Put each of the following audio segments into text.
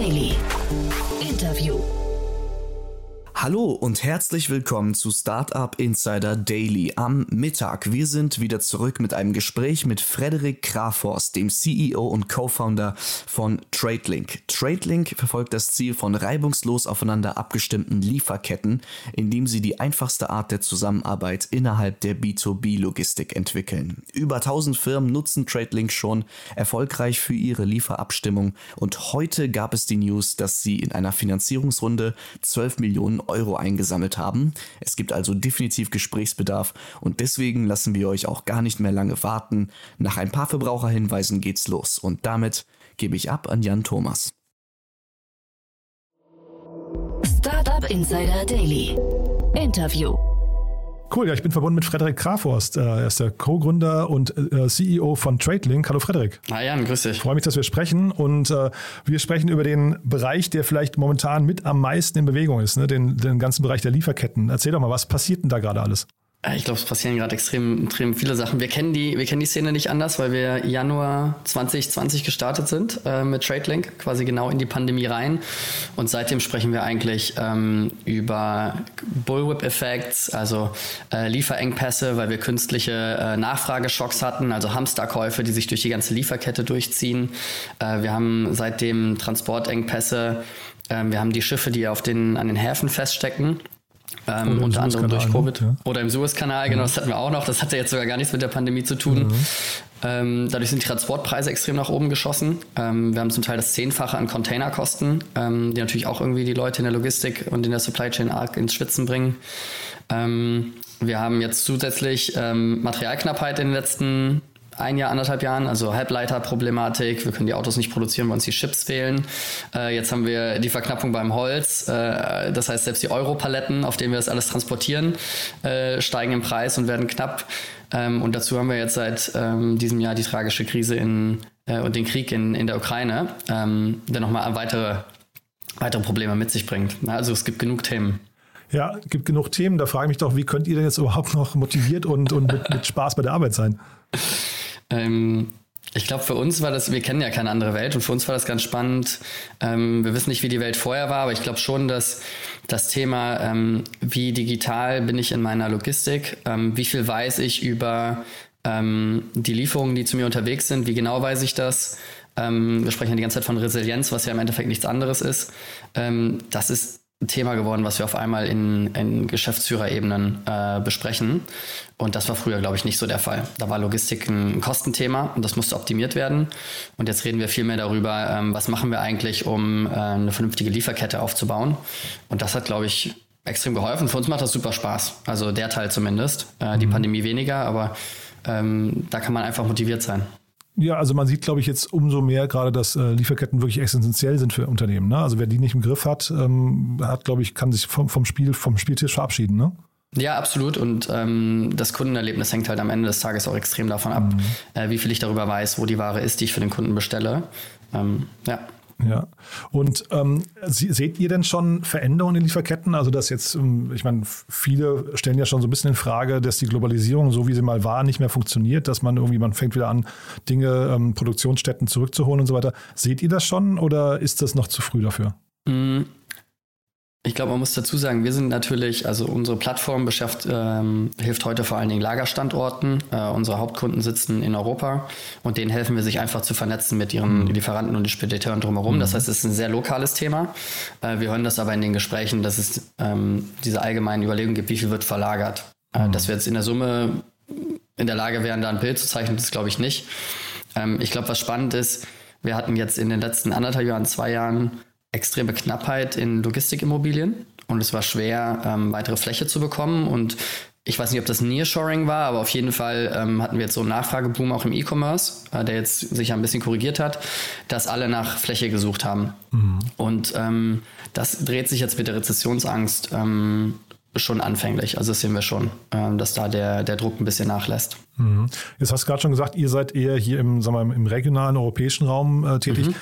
Daily. Hallo und herzlich willkommen zu Startup Insider Daily am Mittag. Wir sind wieder zurück mit einem Gespräch mit Frederik Krafors, dem CEO und Co-Founder von TradeLink. TradeLink verfolgt das Ziel von reibungslos aufeinander abgestimmten Lieferketten, indem sie die einfachste Art der Zusammenarbeit innerhalb der B2B-Logistik entwickeln. Über 1000 Firmen nutzen TradeLink schon erfolgreich für ihre Lieferabstimmung und heute gab es die News, dass sie in einer Finanzierungsrunde 12 Millionen Euro eingesammelt haben. Es gibt also definitiv Gesprächsbedarf und deswegen lassen wir euch auch gar nicht mehr lange warten. Nach ein paar Verbraucherhinweisen geht's los und damit gebe ich ab an Jan Thomas. Startup Insider Daily. Interview. Cool, ja, ich bin verbunden mit Frederik Kraforst. Äh, er ist der Co-Gründer und äh, CEO von TradeLink. Hallo Frederik. Hi Jan, grüß dich. Ich freue mich, dass wir sprechen und äh, wir sprechen über den Bereich, der vielleicht momentan mit am meisten in Bewegung ist, ne? den, den ganzen Bereich der Lieferketten. Erzähl doch mal, was passiert denn da gerade alles? Äh, ich glaube, es passieren gerade extrem, extrem viele Sachen. Wir kennen die, wir kennen die Szene nicht anders, weil wir Januar 2020 gestartet sind äh, mit TradeLink, quasi genau in die Pandemie rein. Und seitdem sprechen wir eigentlich ähm, über Bullwhip-Effekts, also äh, Lieferengpässe, weil wir künstliche äh, Nachfrageschocks hatten, also Hamsterkäufe, die sich durch die ganze Lieferkette durchziehen. Äh, wir haben seitdem Transportengpässe. Ähm, wir haben die Schiffe, die auf den, an den Häfen feststecken ähm, unter anderem durch ne? Covid. Ja. Oder im Suezkanal, genau, das hatten wir auch noch. Das hatte jetzt sogar gar nichts mit der Pandemie zu tun. Mhm. Ähm, dadurch sind die Transportpreise extrem nach oben geschossen. Ähm, wir haben zum Teil das Zehnfache an Containerkosten, ähm, die natürlich auch irgendwie die Leute in der Logistik und in der Supply Chain arg ins Schwitzen bringen. Ähm, wir haben jetzt zusätzlich ähm, Materialknappheit in den letzten ein Jahr, anderthalb Jahren, also Halbleiterproblematik. Wir können die Autos nicht produzieren, weil uns die Chips fehlen. Äh, jetzt haben wir die Verknappung beim Holz. Äh, das heißt, selbst die Europaletten, auf denen wir das alles transportieren, äh, steigen im Preis und werden knapp. Ähm, und dazu haben wir jetzt seit ähm, diesem Jahr die tragische Krise in, äh, und den Krieg in, in der Ukraine, ähm, der nochmal weitere, weitere Probleme mit sich bringt. Also es gibt genug Themen. Ja, es gibt genug Themen. Da frage ich mich doch, wie könnt ihr denn jetzt überhaupt noch motiviert und, und mit, mit Spaß bei der Arbeit sein? Ähm, ich glaube, für uns war das, wir kennen ja keine andere Welt und für uns war das ganz spannend. Ähm, wir wissen nicht, wie die Welt vorher war, aber ich glaube schon, dass das Thema, ähm, wie digital bin ich in meiner Logistik, ähm, wie viel weiß ich über ähm, die Lieferungen, die zu mir unterwegs sind, wie genau weiß ich das. Ähm, wir sprechen ja die ganze Zeit von Resilienz, was ja im Endeffekt nichts anderes ist. Ähm, das ist ein Thema geworden, was wir auf einmal in, in Geschäftsführerebenen äh, besprechen. Und das war früher, glaube ich, nicht so der Fall. Da war Logistik ein Kostenthema und das musste optimiert werden. Und jetzt reden wir viel mehr darüber, ähm, was machen wir eigentlich, um äh, eine vernünftige Lieferkette aufzubauen. Und das hat, glaube ich, extrem geholfen. Für uns macht das super Spaß. Also der Teil zumindest. Äh, die mhm. Pandemie weniger, aber ähm, da kann man einfach motiviert sein. Ja, also man sieht, glaube ich, jetzt umso mehr gerade, dass äh, Lieferketten wirklich essentiell sind für Unternehmen. Ne? Also wer die nicht im Griff hat, ähm, hat, glaube ich, kann sich vom, vom Spiel, vom Spieltisch verabschieden. Ne? Ja, absolut. Und ähm, das Kundenerlebnis hängt halt am Ende des Tages auch extrem davon ab, mhm. äh, wie viel ich darüber weiß, wo die Ware ist, die ich für den Kunden bestelle. Ähm, ja. Ja. Und ähm, seht ihr denn schon Veränderungen in Lieferketten? Also, dass jetzt, ähm, ich meine, viele stellen ja schon so ein bisschen in Frage, dass die Globalisierung, so wie sie mal war, nicht mehr funktioniert, dass man irgendwie, man fängt wieder an, Dinge, ähm, Produktionsstätten zurückzuholen und so weiter. Seht ihr das schon oder ist das noch zu früh dafür? Ich glaube, man muss dazu sagen, wir sind natürlich, also unsere Plattform beschafft, ähm, hilft heute vor allen Dingen Lagerstandorten. Äh, unsere Hauptkunden sitzen in Europa und denen helfen wir sich einfach zu vernetzen mit ihren mhm. Lieferanten und Spediteuren drumherum. Mhm. Das heißt, es ist ein sehr lokales Thema. Äh, wir hören das aber in den Gesprächen, dass es ähm, diese allgemeinen Überlegungen gibt, wie viel wird verlagert. Äh, mhm. Dass wir jetzt in der Summe in der Lage wären, da ein Bild zu zeichnen, das glaube ich nicht. Ähm, ich glaube, was spannend ist, wir hatten jetzt in den letzten anderthalb Jahren, zwei Jahren extreme Knappheit in Logistikimmobilien und es war schwer, ähm, weitere Fläche zu bekommen. Und ich weiß nicht, ob das Nearshoring war, aber auf jeden Fall ähm, hatten wir jetzt so einen Nachfrageboom auch im E-Commerce, äh, der jetzt sich ein bisschen korrigiert hat, dass alle nach Fläche gesucht haben. Mhm. Und ähm, das dreht sich jetzt mit der Rezessionsangst ähm, schon anfänglich. Also das sehen wir schon, ähm, dass da der, der Druck ein bisschen nachlässt. Mhm. Jetzt hast du gerade schon gesagt, ihr seid eher hier im, sagen wir, im regionalen europäischen Raum äh, tätig. Mhm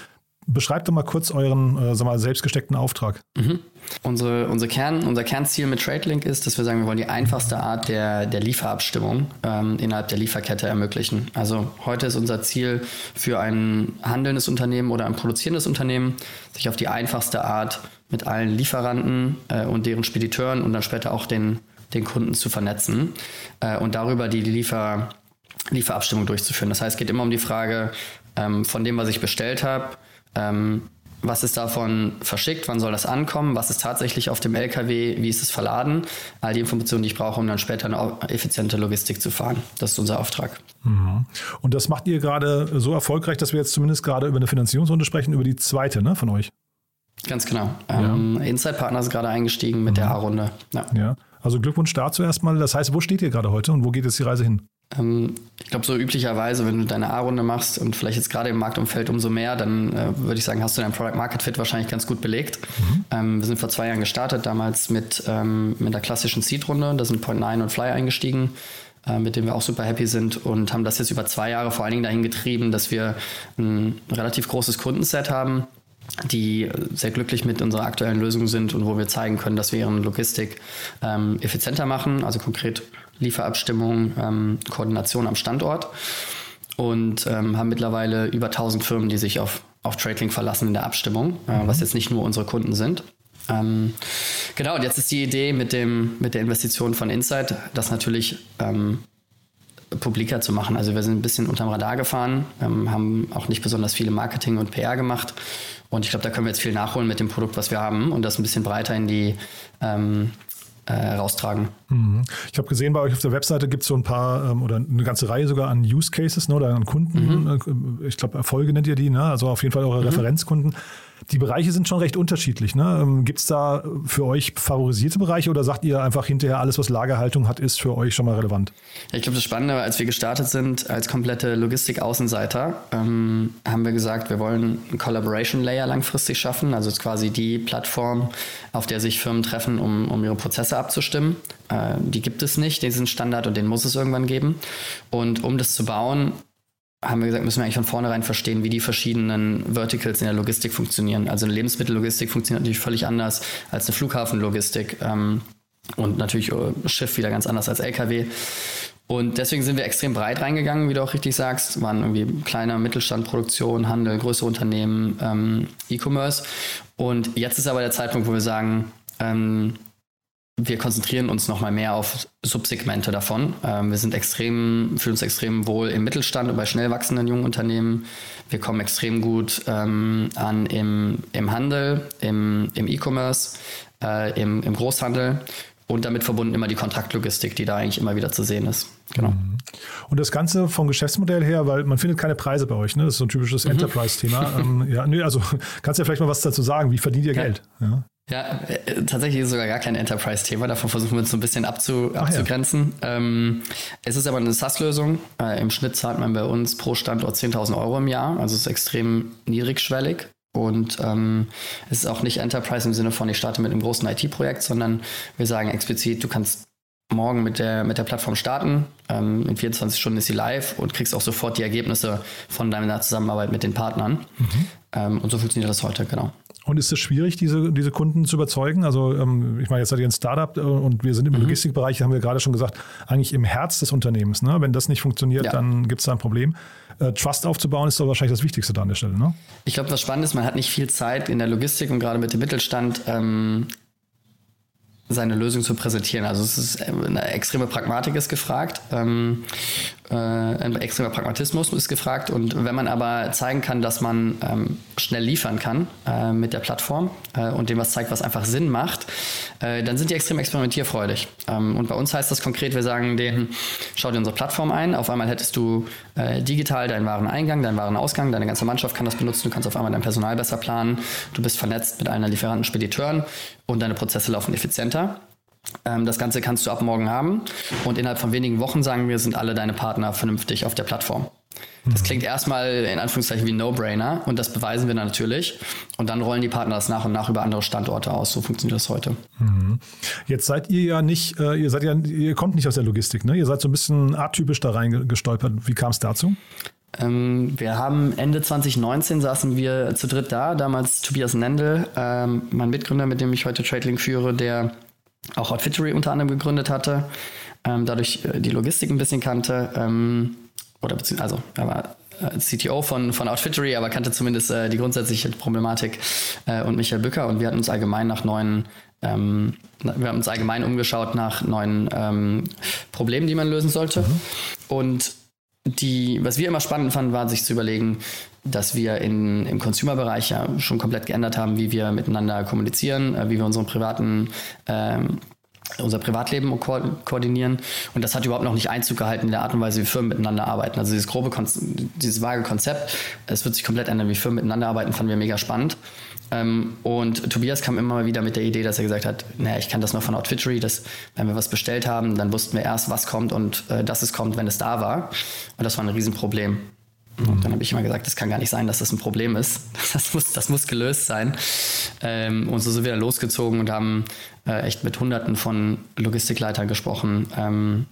beschreibt doch mal kurz euren äh, sag mal, selbstgesteckten Auftrag. Mhm. Unsere, unsere Kern, unser Kernziel mit TradeLink ist, dass wir sagen, wir wollen die einfachste Art der, der Lieferabstimmung ähm, innerhalb der Lieferkette ermöglichen. Also heute ist unser Ziel für ein handelndes Unternehmen oder ein produzierendes Unternehmen, sich auf die einfachste Art mit allen Lieferanten äh, und deren Spediteuren und dann später auch den, den Kunden zu vernetzen äh, und darüber die Liefer, Lieferabstimmung durchzuführen. Das heißt, es geht immer um die Frage ähm, von dem, was ich bestellt habe, ähm, was ist davon verschickt, wann soll das ankommen, was ist tatsächlich auf dem LKW, wie ist es verladen, all die Informationen, die ich brauche, um dann später eine effiziente Logistik zu fahren. Das ist unser Auftrag. Mhm. Und das macht ihr gerade so erfolgreich, dass wir jetzt zumindest gerade über eine Finanzierungsrunde sprechen, über die zweite ne, von euch. Ganz genau. Ja. Ähm, Inside Partner ist gerade eingestiegen mit mhm. der A-Runde. Ja. ja. Also Glückwunsch dazu erstmal. Das heißt, wo steht ihr gerade heute und wo geht jetzt die Reise hin? Ähm, ich glaube, so üblicherweise, wenn du deine A-Runde machst und vielleicht jetzt gerade im Marktumfeld umso mehr, dann äh, würde ich sagen, hast du dein Product Market Fit wahrscheinlich ganz gut belegt. Mhm. Ähm, wir sind vor zwei Jahren gestartet, damals mit, ähm, mit der klassischen Seed-Runde. Da sind Point9 und Fly eingestiegen äh, mit dem wir auch super happy sind und haben das jetzt über zwei Jahre vor allen Dingen dahin getrieben, dass wir ein relativ großes Kundenset haben, die sehr glücklich mit unserer aktuellen Lösung sind und wo wir zeigen können, dass wir ihre Logistik ähm, effizienter machen, also konkret Lieferabstimmung, ähm, Koordination am Standort und ähm, haben mittlerweile über 1000 Firmen, die sich auf, auf TradeLink verlassen in der Abstimmung, äh, was jetzt nicht nur unsere Kunden sind. Ähm, genau, und jetzt ist die Idee mit, dem, mit der Investition von Insight, das natürlich ähm, publiker zu machen. Also wir sind ein bisschen unterm Radar gefahren, ähm, haben auch nicht besonders viele Marketing und PR gemacht und ich glaube, da können wir jetzt viel nachholen mit dem Produkt, was wir haben und das ein bisschen breiter in die ähm, äh, raustragen. Mhm. Ich habe gesehen, bei euch auf der Webseite gibt es so ein paar ähm, oder eine ganze Reihe sogar an Use Cases ne, oder an Kunden. Mhm. Äh, ich glaube, Erfolge nennt ihr die, ne? also auf jeden Fall eure mhm. Referenzkunden. Die Bereiche sind schon recht unterschiedlich. Ne? Ähm, Gibt es da für euch favorisierte Bereiche oder sagt ihr einfach hinterher, alles, was Lagerhaltung hat, ist für euch schon mal relevant? Ich glaube, das Spannende, als wir gestartet sind als komplette Logistik-Außenseiter, ähm, haben wir gesagt, wir wollen einen Collaboration Layer langfristig schaffen. Also es ist quasi die Plattform, auf der sich Firmen treffen, um, um ihre Prozesse abzustimmen. Äh, die gibt es nicht, diesen Standard und den muss es irgendwann geben. Und um das zu bauen, haben wir gesagt, müssen wir eigentlich von vornherein verstehen, wie die verschiedenen Verticals in der Logistik funktionieren. Also eine Lebensmittellogistik funktioniert natürlich völlig anders als eine Flughafenlogistik ähm, und natürlich äh, Schiff wieder ganz anders als LKW. Und deswegen sind wir extrem breit reingegangen, wie du auch richtig sagst. Waren irgendwie kleiner Mittelstand, Produktion, Handel, größere Unternehmen, ähm, E-Commerce. Und jetzt ist aber der Zeitpunkt, wo wir sagen, ähm, wir konzentrieren uns nochmal mehr auf Subsegmente davon. Ähm, wir sind extrem, fühlen uns extrem wohl im Mittelstand und bei schnell wachsenden jungen Unternehmen. Wir kommen extrem gut ähm, an im, im Handel, im, im E-Commerce, äh, im, im Großhandel und damit verbunden immer die Kontraktlogistik, die da eigentlich immer wieder zu sehen ist. Genau. Mhm. Und das Ganze vom Geschäftsmodell her, weil man findet keine Preise bei euch, ne? Das ist so ein typisches mhm. Enterprise-Thema. ähm, ja, nee, also kannst du ja vielleicht mal was dazu sagen. Wie verdient ihr ja. Geld? Ja. Ja, äh, tatsächlich ist es sogar gar kein Enterprise-Thema. Davon versuchen wir uns so ein bisschen abzu, abzugrenzen. Ja. Ähm, es ist aber eine SaaS-Lösung. Äh, Im Schnitt zahlt man bei uns pro Standort 10.000 Euro im Jahr. Also es ist extrem niedrigschwellig. Und ähm, es ist auch nicht Enterprise im Sinne von, ich starte mit einem großen IT-Projekt, sondern wir sagen explizit, du kannst morgen mit der, mit der Plattform starten. Ähm, in 24 Stunden ist sie live und kriegst auch sofort die Ergebnisse von deiner Zusammenarbeit mit den Partnern. Mhm. Ähm, und so funktioniert das heute, genau. Und ist es schwierig, diese, diese Kunden zu überzeugen? Also, ähm, ich meine, jetzt seid ihr ein Startup äh, und wir sind im mhm. Logistikbereich, haben wir gerade schon gesagt, eigentlich im Herz des Unternehmens. Ne? Wenn das nicht funktioniert, ja. dann gibt es da ein Problem. Äh, Trust aufzubauen ist doch wahrscheinlich das Wichtigste da an der Stelle. Ne? Ich glaube, was spannend ist, man hat nicht viel Zeit in der Logistik und gerade mit dem Mittelstand ähm, seine Lösung zu präsentieren. Also es ist eine extreme Pragmatik ist gefragt, ähm, äh, ein extremer Pragmatismus ist gefragt. Und wenn man aber zeigen kann, dass man ähm, schnell liefern kann äh, mit der Plattform äh, und dem was zeigt, was einfach Sinn macht, äh, dann sind die extrem experimentierfreudig. Ähm, und bei uns heißt das konkret, wir sagen denen, schau dir unsere Plattform ein. Auf einmal hättest du äh, digital deinen Wareneingang, deinen Warenausgang, deine ganze Mannschaft kann das benutzen. Du kannst auf einmal dein Personal besser planen. Du bist vernetzt mit einer Lieferanten, Spediteuren und deine Prozesse laufen effizienter. Ähm, das Ganze kannst du ab morgen haben und innerhalb von wenigen Wochen, sagen wir, sind alle deine Partner vernünftig auf der Plattform. Das klingt erstmal in Anführungszeichen wie ein No-Brainer und das beweisen wir natürlich. Und dann rollen die Partner das nach und nach über andere Standorte aus. So funktioniert das heute. Mhm. Jetzt seid ihr ja nicht, äh, ihr seid ja, ihr kommt nicht aus der Logistik, ne? Ihr seid so ein bisschen atypisch da reingestolpert. Wie kam es dazu? Ähm, wir haben Ende 2019 saßen wir zu dritt da, damals Tobias Nendel, ähm, mein Mitgründer, mit dem ich heute TradeLink führe, der auch Outfittery unter anderem gegründet hatte, ähm, dadurch äh, die Logistik ein bisschen kannte, ähm, oder beziehungsweise, also er war äh, CTO von, von Outfittery, aber kannte zumindest äh, die grundsätzliche Problematik äh, und Michael Bücker und wir hatten uns allgemein nach neuen ähm, wir haben uns allgemein umgeschaut nach neuen ähm, Problemen, die man lösen sollte. Mhm. Und die, was wir immer spannend fanden, war sich zu überlegen, dass wir in, im Consumer-Bereich ja schon komplett geändert haben, wie wir miteinander kommunizieren, äh, wie wir unseren privaten ähm, unser Privatleben ko koordinieren. Und das hat überhaupt noch nicht Einzug gehalten in der Art und Weise, wie Firmen miteinander arbeiten. Also dieses grobe, Kon dieses vage Konzept, es wird sich komplett ändern, wie Firmen miteinander arbeiten, fanden wir mega spannend. Ähm, und Tobias kam immer mal wieder mit der Idee, dass er gesagt hat, naja, ich kann das noch von Outfittery, dass wenn wir was bestellt haben, dann wussten wir erst, was kommt und äh, dass es kommt, wenn es da war. Und das war ein Riesenproblem. Und dann habe ich immer gesagt, das kann gar nicht sein, dass das ein Problem ist. Das muss, das muss gelöst sein. Ähm, und so sind wir dann losgezogen und haben äh, echt mit Hunderten von Logistikleitern gesprochen. Ähm,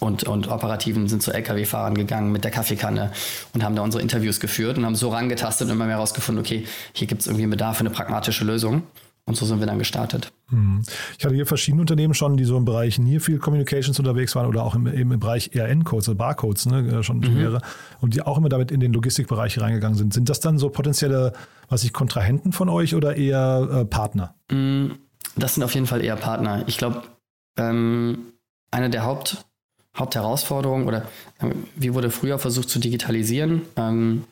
und, und Operativen sind zu Lkw-Fahrern gegangen mit der Kaffeekanne und haben da unsere Interviews geführt und haben so rangetastet und immer mehr herausgefunden, okay, hier gibt es irgendwie einen Bedarf für eine pragmatische Lösung. Und so sind wir dann gestartet. Hm. Ich hatte hier verschiedene Unternehmen schon, die so im Bereich Nearfield Communications unterwegs waren oder auch im, im Bereich RN-Codes, also Barcodes, ne, schon mhm. mehrere, und die auch immer damit in den Logistikbereich reingegangen sind. Sind das dann so potenzielle, was ich, Kontrahenten von euch oder eher äh, Partner? Mm, das sind auf jeden Fall eher Partner. Ich glaube, ähm, eine der Haupt, Hauptherausforderungen oder äh, wie wurde früher versucht zu digitalisieren? Ähm,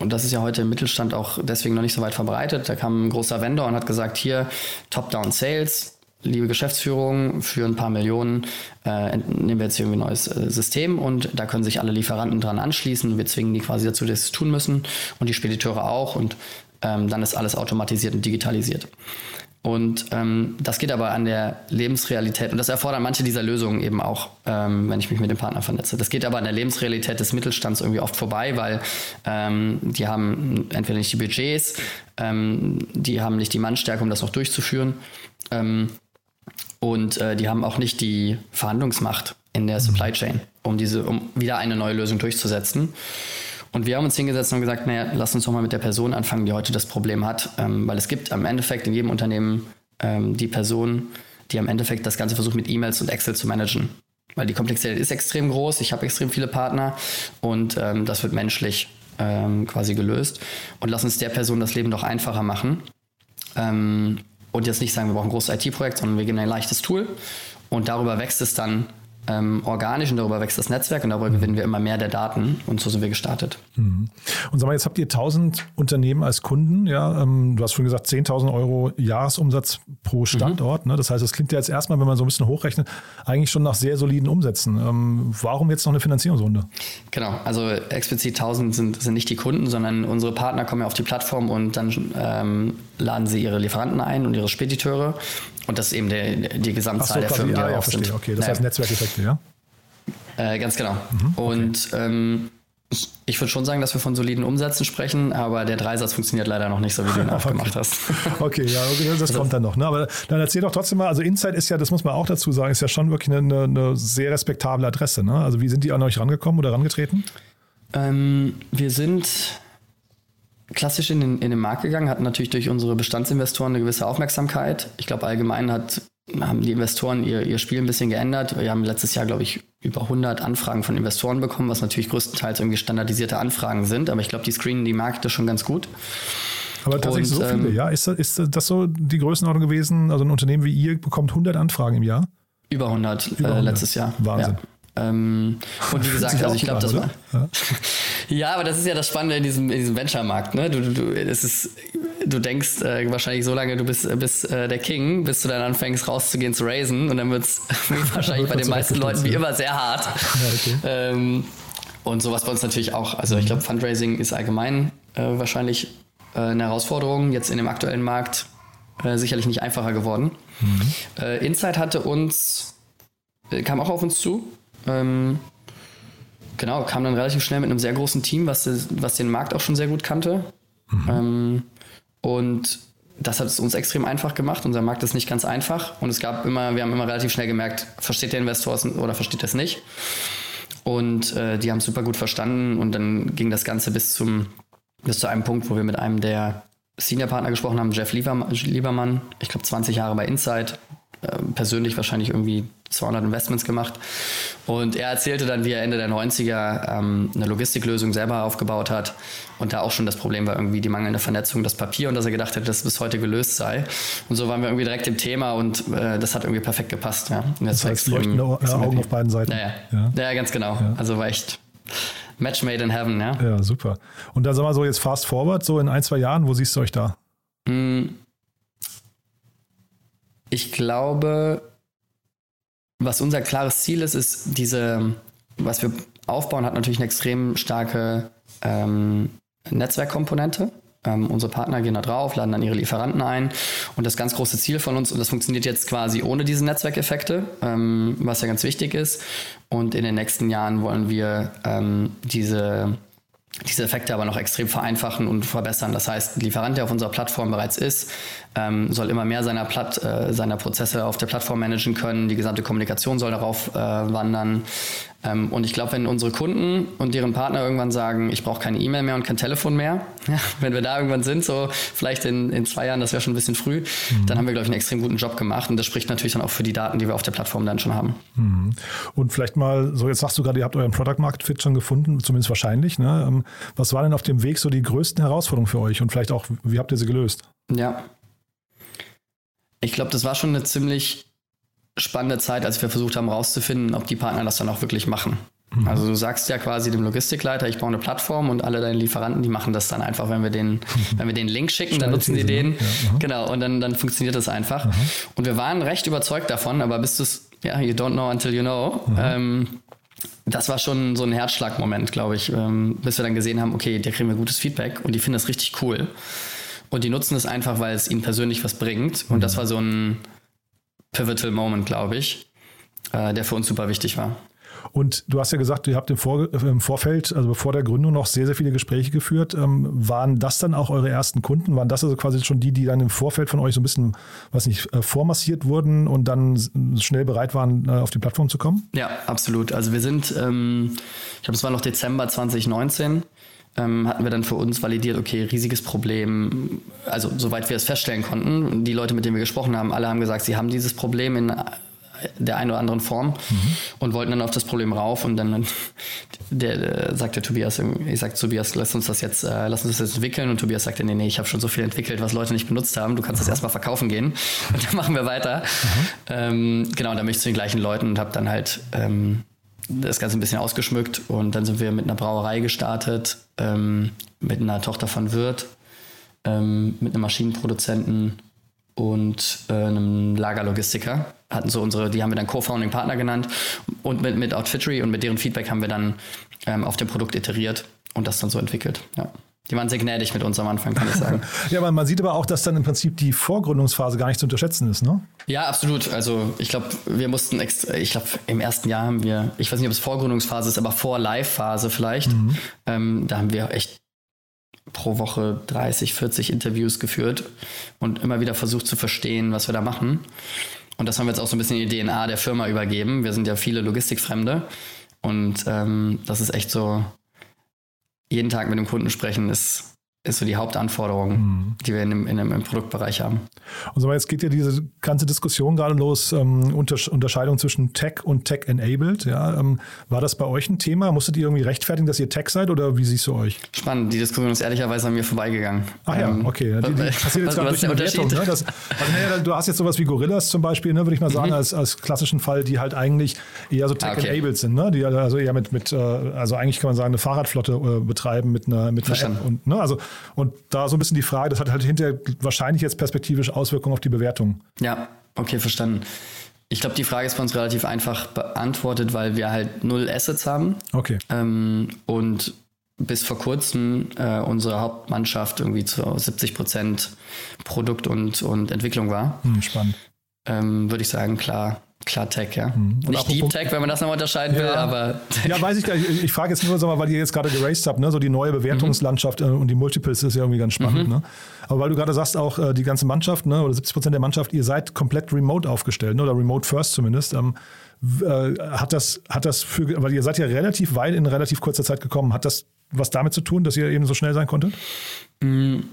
und das ist ja heute im Mittelstand auch deswegen noch nicht so weit verbreitet. Da kam ein großer Vendor und hat gesagt, hier Top-Down Sales, liebe Geschäftsführung, für ein paar Millionen äh, nehmen wir jetzt irgendwie ein neues äh, System und da können sich alle Lieferanten dran anschließen. Wir zwingen die quasi dazu, dass sie es tun müssen und die Spediteure auch und ähm, dann ist alles automatisiert und digitalisiert. Und ähm, das geht aber an der Lebensrealität, und das erfordern manche dieser Lösungen eben auch, ähm, wenn ich mich mit dem Partner vernetze. Das geht aber an der Lebensrealität des Mittelstands irgendwie oft vorbei, weil ähm, die haben entweder nicht die Budgets, ähm, die haben nicht die Mannstärke, um das noch durchzuführen, ähm, und äh, die haben auch nicht die Verhandlungsmacht in der Supply Chain, um diese, um wieder eine neue Lösung durchzusetzen. Und wir haben uns hingesetzt und gesagt, naja, lass uns doch mal mit der Person anfangen, die heute das Problem hat. Ähm, weil es gibt am Endeffekt in jedem Unternehmen ähm, die Person, die am Endeffekt das Ganze versucht mit E-Mails und Excel zu managen. Weil die Komplexität ist extrem groß, ich habe extrem viele Partner und ähm, das wird menschlich ähm, quasi gelöst. Und lass uns der Person das Leben doch einfacher machen. Ähm, und jetzt nicht sagen, wir brauchen ein großes IT-Projekt, sondern wir geben ein leichtes Tool und darüber wächst es dann ähm, organisch und darüber wächst das Netzwerk und darüber gewinnen wir immer mehr der Daten und so sind wir gestartet. Mhm. Und sag mal, jetzt habt ihr 1000 Unternehmen als Kunden, ja, ähm, du hast vorhin gesagt 10.000 Euro Jahresumsatz pro Standort, mhm. ne? das heißt, das klingt ja jetzt erstmal, wenn man so ein bisschen hochrechnet, eigentlich schon nach sehr soliden Umsätzen. Ähm, warum jetzt noch eine Finanzierungsrunde? Genau, also explizit 1000 sind, sind nicht die Kunden, sondern unsere Partner kommen ja auf die Plattform und dann ähm, laden sie ihre Lieferanten ein und ihre Spediteure und das ist eben der, die Gesamtzahl so, der Firmen, die ah, ja, sind. Okay, das naja. heißt Netzwerkeffekte, ja? Äh, ganz genau. Mhm, okay. Und ähm, ich würde schon sagen, dass wir von soliden Umsätzen sprechen, aber der Dreisatz funktioniert leider noch nicht so, wie du ihn aufgemacht hast. okay, ja, okay, das, das also, kommt dann noch. Ne? Aber dann erzähl doch trotzdem mal, also Insight ist ja, das muss man auch dazu sagen, ist ja schon wirklich eine, eine sehr respektable Adresse. Ne? Also wie sind die an euch rangekommen oder rangetreten? Ähm, wir sind klassisch in den, in den Markt gegangen, hatten natürlich durch unsere Bestandsinvestoren eine gewisse Aufmerksamkeit. Ich glaube, allgemein hat, haben die Investoren ihr, ihr Spiel ein bisschen geändert. Wir haben letztes Jahr, glaube ich, über 100 Anfragen von Investoren bekommen, was natürlich größtenteils irgendwie standardisierte Anfragen sind. Aber ich glaube, die screenen die Märkte schon ganz gut. Aber tatsächlich Und, so viele, ähm, ja? Ist das, ist das so die Größenordnung gewesen? Also ein Unternehmen wie ihr bekommt 100 Anfragen im Jahr? Über 100, über 100. Äh, letztes Jahr. Wahnsinn. Ja. Ähm, und wie gesagt, also ich glaube, das war. Ja. ja. aber das ist ja das Spannende in diesem, in diesem Venture-Markt. Ne? Du, du, es ist, du denkst äh, wahrscheinlich so lange, du bist, bist äh, der King, bis du dann anfängst rauszugehen zu raisen und dann wird es wahrscheinlich bei den meisten Leuten wie immer sehr hart. Ja, okay. ähm, und sowas bei uns natürlich auch. Also ich glaube, Fundraising ist allgemein äh, wahrscheinlich äh, eine Herausforderung. Jetzt in dem aktuellen Markt äh, sicherlich nicht einfacher geworden. Mhm. Äh, Insight hatte uns, kam auch auf uns zu ähm, genau, kam dann relativ schnell mit einem sehr großen Team, was, was den Markt auch schon sehr gut kannte. Mhm. Ähm, und das hat es uns extrem einfach gemacht. Unser Markt ist nicht ganz einfach. Und es gab immer, wir haben immer relativ schnell gemerkt, versteht der Investor es oder versteht er es nicht. Und äh, die haben es super gut verstanden und dann ging das Ganze bis zum bis zu einem Punkt, wo wir mit einem der Senior-Partner gesprochen haben, Jeff Liebermann, ich glaube 20 Jahre bei Insight, persönlich wahrscheinlich irgendwie 200 Investments gemacht. Und er erzählte dann, wie er Ende der 90er ähm, eine Logistiklösung selber aufgebaut hat und da auch schon das Problem war irgendwie die mangelnde Vernetzung, das Papier und dass er gedacht hätte, dass es bis heute gelöst sei. Und so waren wir irgendwie direkt im Thema und äh, das hat irgendwie perfekt gepasst. Ja. Und das heißt, leuchtende Augen auf beiden Seiten. Naja. Ja. ja, ganz genau. Ja. Also war echt Match made in heaven, ja. Ja, super. Und dann sag mal so jetzt fast forward, so in ein, zwei Jahren, wo siehst du euch da? Hm. Ich glaube, was unser klares Ziel ist, ist diese, was wir aufbauen, hat natürlich eine extrem starke ähm, Netzwerkkomponente. Ähm, unsere Partner gehen da drauf, laden dann ihre Lieferanten ein. Und das ganz große Ziel von uns, und das funktioniert jetzt quasi ohne diese Netzwerkeffekte, ähm, was ja ganz wichtig ist. Und in den nächsten Jahren wollen wir ähm, diese diese Effekte aber noch extrem vereinfachen und verbessern. Das heißt, ein Lieferant, der auf unserer Plattform bereits ist, ähm, soll immer mehr seiner, Platt, äh, seiner Prozesse auf der Plattform managen können. Die gesamte Kommunikation soll darauf äh, wandern. Ähm, und ich glaube, wenn unsere Kunden und deren Partner irgendwann sagen, ich brauche keine E-Mail mehr und kein Telefon mehr, ja, wenn wir da irgendwann sind, so vielleicht in, in zwei Jahren, das wäre schon ein bisschen früh, mhm. dann haben wir, glaube ich, einen extrem guten Job gemacht. Und das spricht natürlich dann auch für die Daten, die wir auf der Plattform dann schon haben. Mhm. Und vielleicht mal, so jetzt sagst du gerade, ihr habt euren Product Market Fit schon gefunden, zumindest wahrscheinlich. Ne? Ähm, was waren denn auf dem Weg so die größten Herausforderungen für euch und vielleicht auch, wie habt ihr sie gelöst? Ja. Ich glaube, das war schon eine ziemlich spannende Zeit, als wir versucht haben herauszufinden, ob die Partner das dann auch wirklich machen. Mhm. Also du sagst ja quasi dem Logistikleiter, ich baue eine Plattform und alle deine Lieferanten, die machen das dann einfach, wenn wir den, mhm. wenn wir den Link schicken, dann nutzen die den. Ja, genau, und dann, dann funktioniert das einfach. Mhm. Und wir waren recht überzeugt davon, aber bis es, ja, you don't know until you know. Mhm. Ähm, das war schon so ein Herzschlagmoment, glaube ich, ähm, bis wir dann gesehen haben, okay, da kriegen wir gutes Feedback und die finden das richtig cool. Und die nutzen es einfach, weil es ihnen persönlich was bringt. Und das war so ein, pivotal Moment, glaube ich, äh, der für uns super wichtig war. Und du hast ja gesagt, ihr habt im, Vor im, Vorfeld, also bevor der Gründung noch sehr, sehr viele Gespräche geführt. Ähm, waren das dann auch eure ersten Kunden? Waren das also quasi schon die, die dann im Vorfeld von euch so ein bisschen, was nicht, äh, vormassiert wurden und dann schnell bereit waren, äh, auf die Plattform zu kommen? Ja, absolut. Also wir sind, ähm, ich glaube, es war noch Dezember 2019 ähm, hatten wir dann für uns validiert, okay, riesiges Problem. Also soweit wir es feststellen konnten, die Leute, mit denen wir gesprochen haben, alle haben gesagt, sie haben dieses Problem in der einen oder anderen Form mhm. und wollten dann auf das Problem rauf und dann der, der sagt der Tobias, ich sag Tobias, lass uns das jetzt, äh, lass uns das jetzt entwickeln und Tobias sagte, nee, nee, ich habe schon so viel entwickelt, was Leute nicht benutzt haben, du kannst das erstmal verkaufen gehen und dann machen wir weiter. Mhm. Ähm, genau, dann bin ich zu den gleichen Leuten und habe dann halt ähm, das Ganze ein bisschen ausgeschmückt und dann sind wir mit einer Brauerei gestartet, ähm, mit einer Tochter von Wirt, ähm, mit einem Maschinenproduzenten und äh, einem Lagerlogistiker. Hatten so unsere, die haben wir dann Co-Founding Partner genannt und mit, mit Outfittery und mit deren Feedback haben wir dann ähm, auf dem Produkt iteriert und das dann so entwickelt. Ja. Die waren sehr gnädig mit uns am Anfang, kann ich sagen. ja, aber man sieht aber auch, dass dann im Prinzip die Vorgründungsphase gar nicht zu unterschätzen ist, ne? Ja, absolut. Also ich glaube, wir mussten, extra, ich glaube, im ersten Jahr haben wir, ich weiß nicht, ob es Vorgründungsphase ist, aber vor Live-Phase vielleicht, mhm. ähm, da haben wir echt pro Woche 30, 40 Interviews geführt und immer wieder versucht zu verstehen, was wir da machen. Und das haben wir jetzt auch so ein bisschen in die DNA der Firma übergeben. Wir sind ja viele Logistikfremde und ähm, das ist echt so jeden Tag mit dem Kunden sprechen ist, ist so die Hauptanforderung, mhm. die wir in dem, in dem, im Produktbereich haben. Und so, jetzt geht ja diese ganze Diskussion gerade los, ähm, Unterscheidung zwischen Tech und Tech-enabled. Ja, ähm, war das bei euch ein Thema? Musstet ihr irgendwie rechtfertigen, dass ihr Tech seid oder wie siehst du euch? Spannend, die Diskussion ist ehrlicherweise an mir vorbeigegangen. Ach ja, ähm, okay. Die, die passiert jetzt gerade durch die Bewertung. Ne? Das, also, naja, du hast jetzt sowas wie Gorillas zum Beispiel, ne, würde ich mal sagen, mhm. als, als klassischen Fall, die halt eigentlich eher so ah, Tech-enabled okay. sind. Ne? Die also eher mit, mit äh, also eigentlich kann man sagen, eine Fahrradflotte äh, betreiben mit einer, mit einer App. Und, ne? Also und da so ein bisschen die Frage, das hat halt hinterher wahrscheinlich jetzt perspektivisch Auswirkungen auf die Bewertung. Ja, okay, verstanden. Ich glaube, die Frage ist bei uns relativ einfach beantwortet, weil wir halt null Assets haben. Okay. Ähm, und bis vor kurzem äh, unsere Hauptmannschaft irgendwie zu 70 Prozent Produkt und, und Entwicklung war. Hm, spannend. Ähm, Würde ich sagen, klar, Klar Tech, ja. Mhm. Nicht Deep Tech, wenn man das nochmal unterscheiden ja, will, aber. Ja, weiß ich gar nicht. Ich, frage jetzt nur, sag mal, weil ihr jetzt gerade geraced habt, ne? so die neue Bewertungslandschaft mhm. und die Multiples ist ja irgendwie ganz spannend. Mhm. Ne? Aber weil du gerade sagst, auch äh, die ganze Mannschaft, ne, oder 70 Prozent der Mannschaft, ihr seid komplett remote aufgestellt, ne, oder remote first zumindest. Ähm, äh, hat das, hat das für, weil ihr seid ja relativ weit in relativ kurzer Zeit gekommen, hat das was damit zu tun, dass ihr eben so schnell sein konntet? Mhm.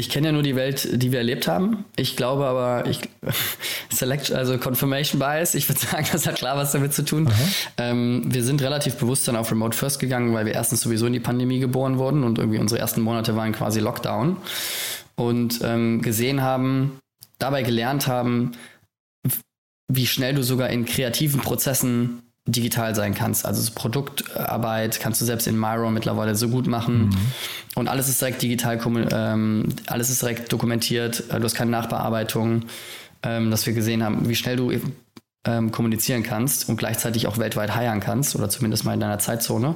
Ich kenne ja nur die Welt, die wir erlebt haben. Ich glaube aber, ich Select, also Confirmation Bias, ich würde sagen, das hat klar was damit zu tun. Ähm, wir sind relativ bewusst dann auf Remote First gegangen, weil wir erstens sowieso in die Pandemie geboren wurden und irgendwie unsere ersten Monate waren quasi Lockdown und ähm, gesehen haben, dabei gelernt haben, wie schnell du sogar in kreativen Prozessen digital sein kannst. Also so Produktarbeit kannst du selbst in Myro mittlerweile so gut machen. Mhm. Und alles ist direkt digital, ähm, alles ist direkt dokumentiert. Äh, du hast keine Nachbearbeitung, ähm, dass wir gesehen haben, wie schnell du ähm, kommunizieren kannst und gleichzeitig auch weltweit heiern kannst oder zumindest mal in deiner Zeitzone.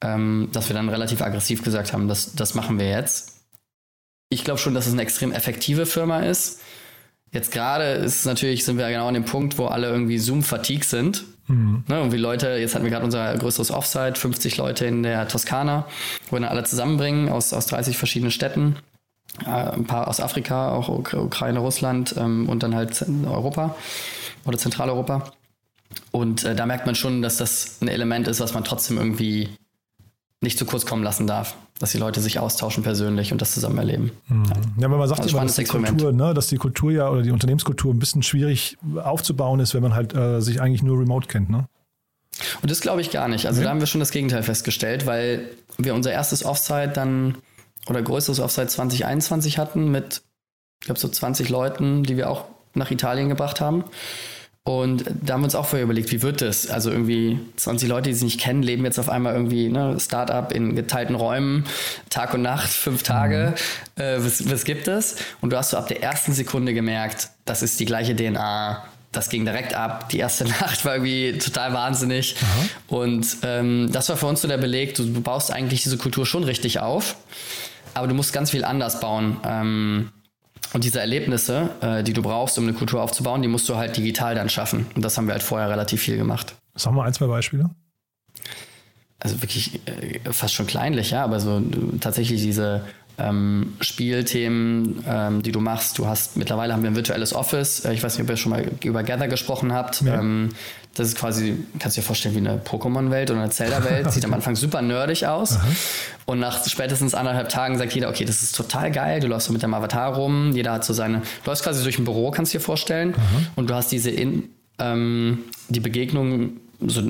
Ähm, dass wir dann relativ aggressiv gesagt haben, das, das machen wir jetzt. Ich glaube schon, dass es eine extrem effektive Firma ist. Jetzt gerade ist natürlich, sind wir genau an dem Punkt, wo alle irgendwie Zoom-Fatigue sind Mhm. Ne, und wie Leute, jetzt hatten wir gerade unser größeres Offsite, 50 Leute in der Toskana, wo wir dann alle zusammenbringen aus, aus 30 verschiedenen Städten. Äh, ein paar aus Afrika, auch Ukraine, Russland ähm, und dann halt Europa oder Zentraleuropa. Und äh, da merkt man schon, dass das ein Element ist, was man trotzdem irgendwie nicht zu kurz kommen lassen darf, dass die Leute sich austauschen persönlich und das zusammen erleben. Mhm. Ja, wenn man sagt, also immer, dass, die Kultur, ne, dass die Kultur ja oder die Unternehmenskultur ein bisschen schwierig aufzubauen ist, wenn man halt äh, sich eigentlich nur remote kennt, ne? Und das glaube ich gar nicht. Also okay. da haben wir schon das Gegenteil festgestellt, weil wir unser erstes Offsite dann oder größeres Offsite 2021 hatten mit, ich glaube, so 20 Leuten, die wir auch nach Italien gebracht haben. Und da haben wir uns auch vorher überlegt, wie wird das? Also irgendwie 20 Leute, die sich nicht kennen, leben jetzt auf einmal irgendwie ne, Startup in geteilten Räumen, Tag und Nacht, fünf Tage. Mhm. Äh, was, was gibt es? Und du hast so ab der ersten Sekunde gemerkt, das ist die gleiche DNA. Das ging direkt ab. Die erste Nacht war irgendwie total wahnsinnig. Mhm. Und ähm, das war für uns so der Beleg, du, du, baust eigentlich diese Kultur schon richtig auf, aber du musst ganz viel anders bauen. Ähm, und diese Erlebnisse, äh, die du brauchst, um eine Kultur aufzubauen, die musst du halt digital dann schaffen. Und das haben wir halt vorher relativ viel gemacht. Sagen wir ein, zwei Beispiele. Also wirklich äh, fast schon kleinlich, ja, aber so tatsächlich diese ähm, Spielthemen, ähm, die du machst. Du hast mittlerweile haben wir ein virtuelles Office. Äh, ich weiß nicht, ob ihr schon mal über Gather gesprochen habt. Ja. Ähm, das ist quasi, kannst du dir vorstellen, wie eine Pokémon-Welt oder eine Zelda-Welt. Sieht am Anfang super nerdig aus. Aha. Und nach spätestens anderthalb Tagen sagt jeder, okay, das ist total geil. Du läufst so mit deinem Avatar rum. Jeder hat so seine, du läufst quasi durch ein Büro, kannst du dir vorstellen. Aha. Und du hast diese, in, ähm, die Begegnung so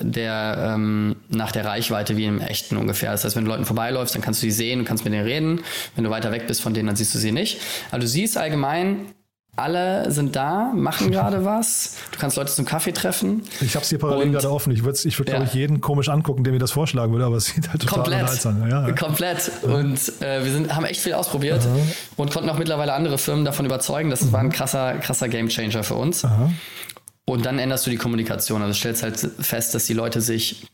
der ähm, nach der Reichweite wie im echten ungefähr. Das heißt, wenn du Leuten vorbeiläufst, dann kannst du sie sehen und kannst mit denen reden. Wenn du weiter weg bist von denen, dann siehst du sie nicht. Aber du siehst allgemein, alle sind da, machen gerade was. Du kannst Leute zum Kaffee treffen. Ich habe es hier parallel gerade offen. Ich würde, ich würd, ja. glaube ich, jeden komisch angucken, der mir das vorschlagen würde, aber es sieht halt total Komplett. an. Ja, ja. Komplett. Und äh, wir sind, haben echt viel ausprobiert Aha. und konnten auch mittlerweile andere Firmen davon überzeugen. Das war ein krasser, krasser Gamechanger für uns. Aha. Und dann änderst du die Kommunikation. Also stellst halt fest, dass die Leute sich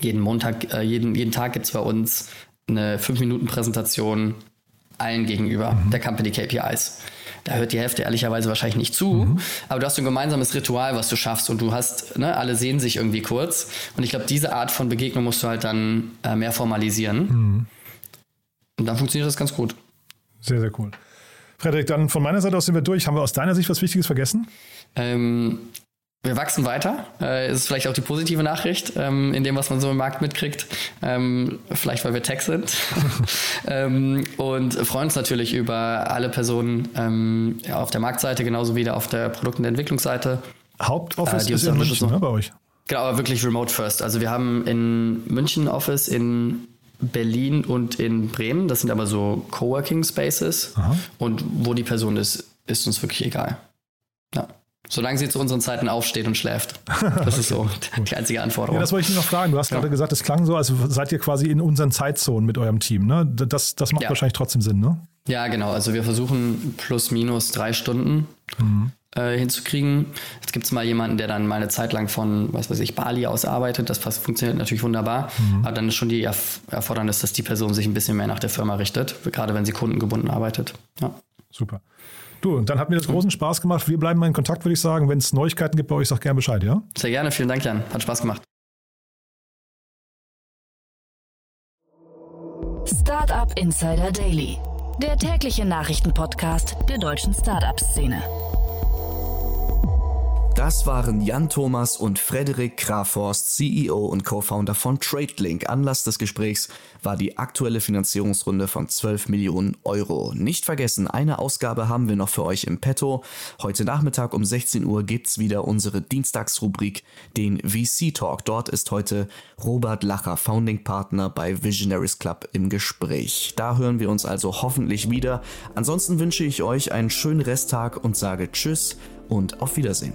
jeden Montag, äh, jeden, jeden Tag gibt es bei uns eine 5-Minuten-Präsentation allen gegenüber mhm. der Company KPIs. Da hört die Hälfte ehrlicherweise wahrscheinlich nicht zu, mhm. aber du hast ein gemeinsames Ritual, was du schaffst und du hast, ne, alle sehen sich irgendwie kurz. Und ich glaube, diese Art von Begegnung musst du halt dann äh, mehr formalisieren. Mhm. Und dann funktioniert das ganz gut. Sehr, sehr cool. Frederik, dann von meiner Seite aus sind wir durch. Haben wir aus deiner Sicht was Wichtiges vergessen? Ähm, wir wachsen weiter. Äh, ist vielleicht auch die positive Nachricht ähm, in dem, was man so im Markt mitkriegt. Ähm, vielleicht, weil wir Tech sind. ähm, und freuen uns natürlich über alle Personen ähm, ja, auf der Marktseite, genauso wie auf der Produkt- und Entwicklungsseite. Hauptoffice äh, ist in München, ne, bei euch? Genau, aber wirklich remote first. Also wir haben in München Office, in Berlin und in Bremen. Das sind aber so Coworking Spaces. Aha. Und wo die Person ist, ist uns wirklich egal. Solange sie zu unseren Zeiten aufsteht und schläft. Das ist so die einzige Anforderung. Ja, das wollte ich noch fragen. Du hast ja. gerade gesagt, es klang so, als seid ihr quasi in unseren Zeitzonen mit eurem Team. Ne? Das, das macht ja. wahrscheinlich trotzdem Sinn, ne? Ja, genau. Also wir versuchen plus minus drei Stunden mhm. äh, hinzukriegen. Jetzt gibt es mal jemanden, der dann mal eine Zeit lang von, was weiß ich, Bali aus arbeitet. Das funktioniert natürlich wunderbar. Mhm. Aber dann ist schon die Erfordernis, dass die Person sich ein bisschen mehr nach der Firma richtet, gerade wenn sie kundengebunden arbeitet. Ja. Super. Du, und dann hat mir das großen Spaß gemacht. Wir bleiben mal in Kontakt, würde ich sagen. Wenn es Neuigkeiten gibt bei euch, sag gerne Bescheid, ja? Sehr gerne, vielen Dank, Jan. Hat Spaß gemacht. Startup Insider Daily, der tägliche Nachrichtenpodcast der deutschen Startup-Szene. Das waren Jan Thomas und Frederik Kraforst, CEO und Co-Founder von TradeLink. Anlass des Gesprächs war die aktuelle Finanzierungsrunde von 12 Millionen Euro. Nicht vergessen, eine Ausgabe haben wir noch für euch im Petto. Heute Nachmittag um 16 Uhr gibt's wieder unsere Dienstagsrubrik, den VC Talk. Dort ist heute Robert Lacher, Founding Partner bei Visionaries Club im Gespräch. Da hören wir uns also hoffentlich wieder. Ansonsten wünsche ich euch einen schönen Resttag und sage Tschüss und auf Wiedersehen.